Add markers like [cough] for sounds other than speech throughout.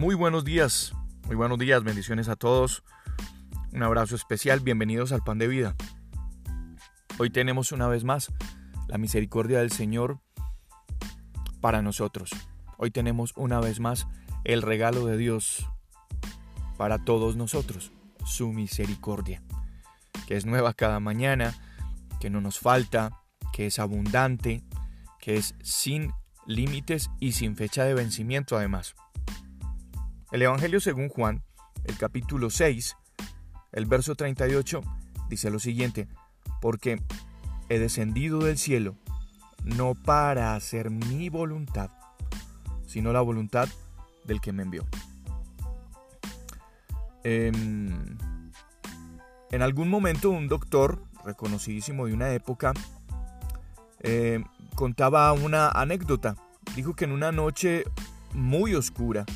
Muy buenos días, muy buenos días, bendiciones a todos. Un abrazo especial, bienvenidos al Pan de Vida. Hoy tenemos una vez más la misericordia del Señor para nosotros. Hoy tenemos una vez más el regalo de Dios para todos nosotros, su misericordia, que es nueva cada mañana, que no nos falta, que es abundante, que es sin límites y sin fecha de vencimiento además. El Evangelio según Juan, el capítulo 6, el verso 38, dice lo siguiente, porque he descendido del cielo no para hacer mi voluntad, sino la voluntad del que me envió. En, en algún momento un doctor reconocidísimo de una época eh, contaba una anécdota. Dijo que en una noche muy oscura,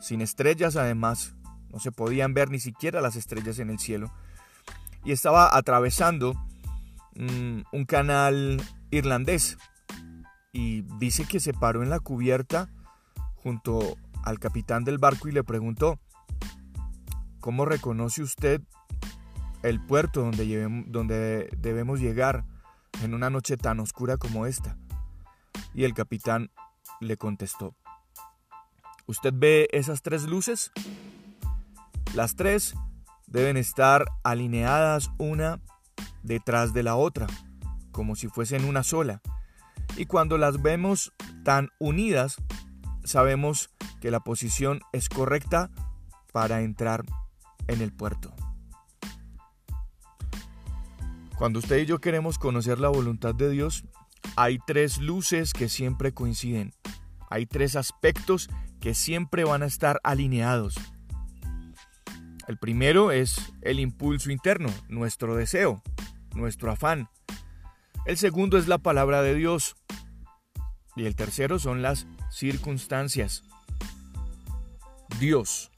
sin estrellas además, no se podían ver ni siquiera las estrellas en el cielo, y estaba atravesando mm, un canal irlandés. Y dice que se paró en la cubierta junto al capitán del barco y le preguntó, ¿cómo reconoce usted el puerto donde, donde debemos llegar en una noche tan oscura como esta? Y el capitán le contestó, ¿usted ve esas tres luces? Las tres deben estar alineadas una detrás de la otra, como si fuesen una sola. Y cuando las vemos tan unidas, sabemos que la posición es correcta para entrar en el puerto. Cuando usted y yo queremos conocer la voluntad de Dios, hay tres luces que siempre coinciden. Hay tres aspectos que siempre van a estar alineados. El primero es el impulso interno, nuestro deseo, nuestro afán. El segundo es la palabra de Dios. Y el tercero son las circunstancias. Dios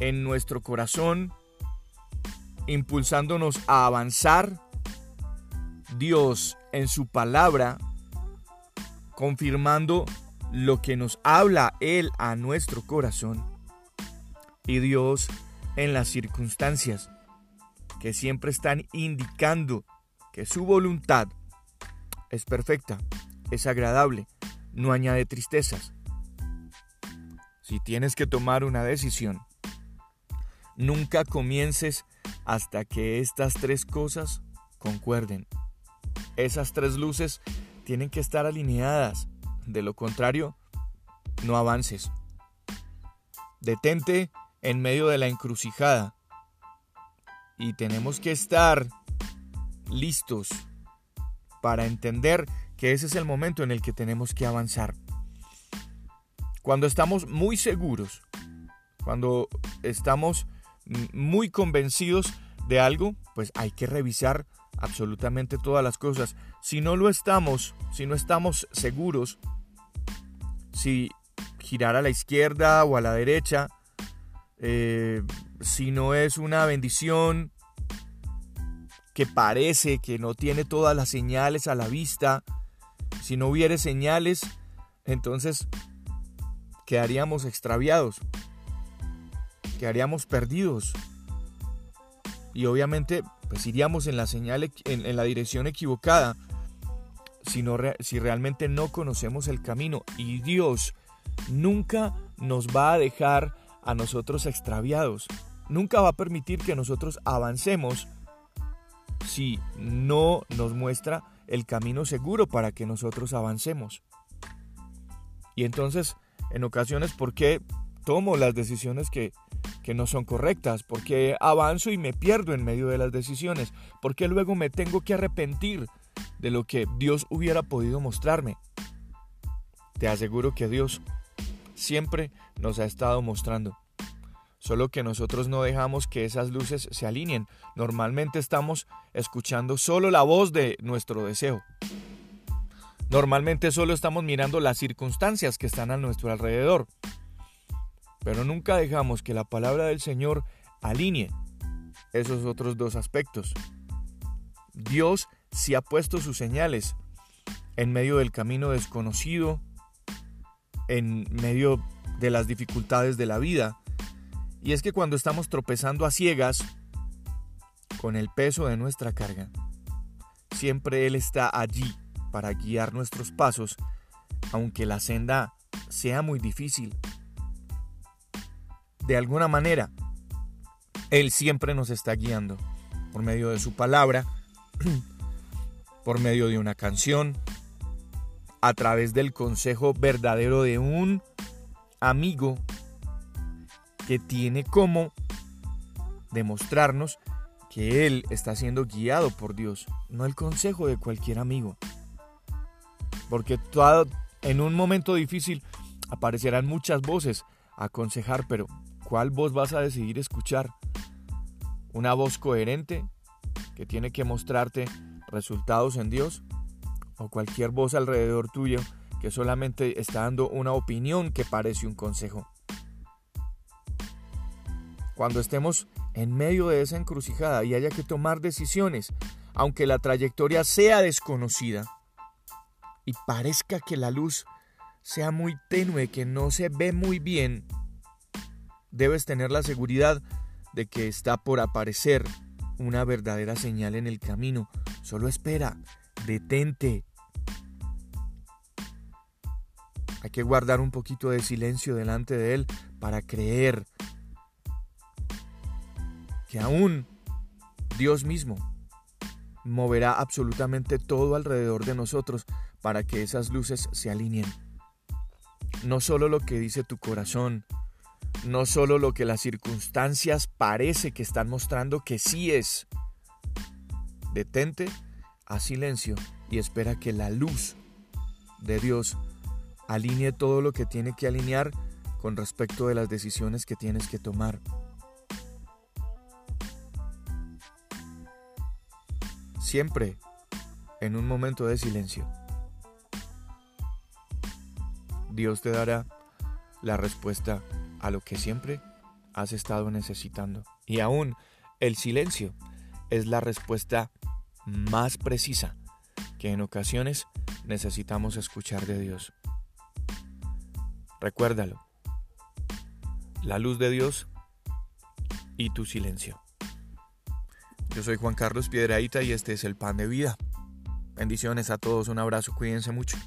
en nuestro corazón, impulsándonos a avanzar. Dios en su palabra, confirmando lo que nos habla Él a nuestro corazón. Y Dios en las circunstancias, que siempre están indicando que su voluntad es perfecta, es agradable, no añade tristezas. Si tienes que tomar una decisión, nunca comiences hasta que estas tres cosas concuerden. Esas tres luces tienen que estar alineadas, de lo contrario, no avances. Detente en medio de la encrucijada y tenemos que estar listos para entender que ese es el momento en el que tenemos que avanzar. Cuando estamos muy seguros, cuando estamos muy convencidos de algo, pues hay que revisar absolutamente todas las cosas. Si no lo estamos, si no estamos seguros, si girar a la izquierda o a la derecha, eh, si no es una bendición que parece que no tiene todas las señales a la vista, si no hubiere señales, entonces quedaríamos extraviados, quedaríamos perdidos. Y obviamente, pues iríamos en la señal, en, la dirección equivocada, si, si realmente no conocemos el camino. Y Dios nunca nos va a dejar a nosotros extraviados. Nunca va a permitir que nosotros avancemos si no nos muestra el camino seguro para que nosotros avancemos. Y entonces, en ocasiones, ¿por qué tomo las decisiones que, que no son correctas? ¿Por qué avanzo y me pierdo en medio de las decisiones? ¿Por qué luego me tengo que arrepentir de lo que Dios hubiera podido mostrarme? Te aseguro que Dios siempre nos ha estado mostrando. Solo que nosotros no dejamos que esas luces se alineen. Normalmente estamos escuchando solo la voz de nuestro deseo. Normalmente solo estamos mirando las circunstancias que están a nuestro alrededor. Pero nunca dejamos que la palabra del Señor alinee esos otros dos aspectos. Dios sí ha puesto sus señales en medio del camino desconocido, en medio de las dificultades de la vida. Y es que cuando estamos tropezando a ciegas, con el peso de nuestra carga, siempre Él está allí para guiar nuestros pasos, aunque la senda sea muy difícil. De alguna manera, Él siempre nos está guiando por medio de su palabra, [clears throat] por medio de una canción, a través del consejo verdadero de un amigo que tiene como demostrarnos que él está siendo guiado por Dios, no el consejo de cualquier amigo. Porque todo, en un momento difícil aparecerán muchas voces a aconsejar, pero ¿cuál voz vas a decidir escuchar? ¿Una voz coherente que tiene que mostrarte resultados en Dios? ¿O cualquier voz alrededor tuyo que solamente está dando una opinión que parece un consejo? Cuando estemos en medio de esa encrucijada y haya que tomar decisiones, aunque la trayectoria sea desconocida y parezca que la luz sea muy tenue, que no se ve muy bien, debes tener la seguridad de que está por aparecer una verdadera señal en el camino. Solo espera, detente. Hay que guardar un poquito de silencio delante de Él para creer que aún Dios mismo moverá absolutamente todo alrededor de nosotros para que esas luces se alineen. No solo lo que dice tu corazón, no solo lo que las circunstancias parece que están mostrando que sí es. Detente, a silencio y espera que la luz de Dios alinee todo lo que tiene que alinear con respecto de las decisiones que tienes que tomar. siempre en un momento de silencio. Dios te dará la respuesta a lo que siempre has estado necesitando. Y aún el silencio es la respuesta más precisa que en ocasiones necesitamos escuchar de Dios. Recuérdalo. La luz de Dios y tu silencio. Yo soy Juan Carlos Piedraíta y este es el Pan de Vida. Bendiciones a todos, un abrazo, cuídense mucho.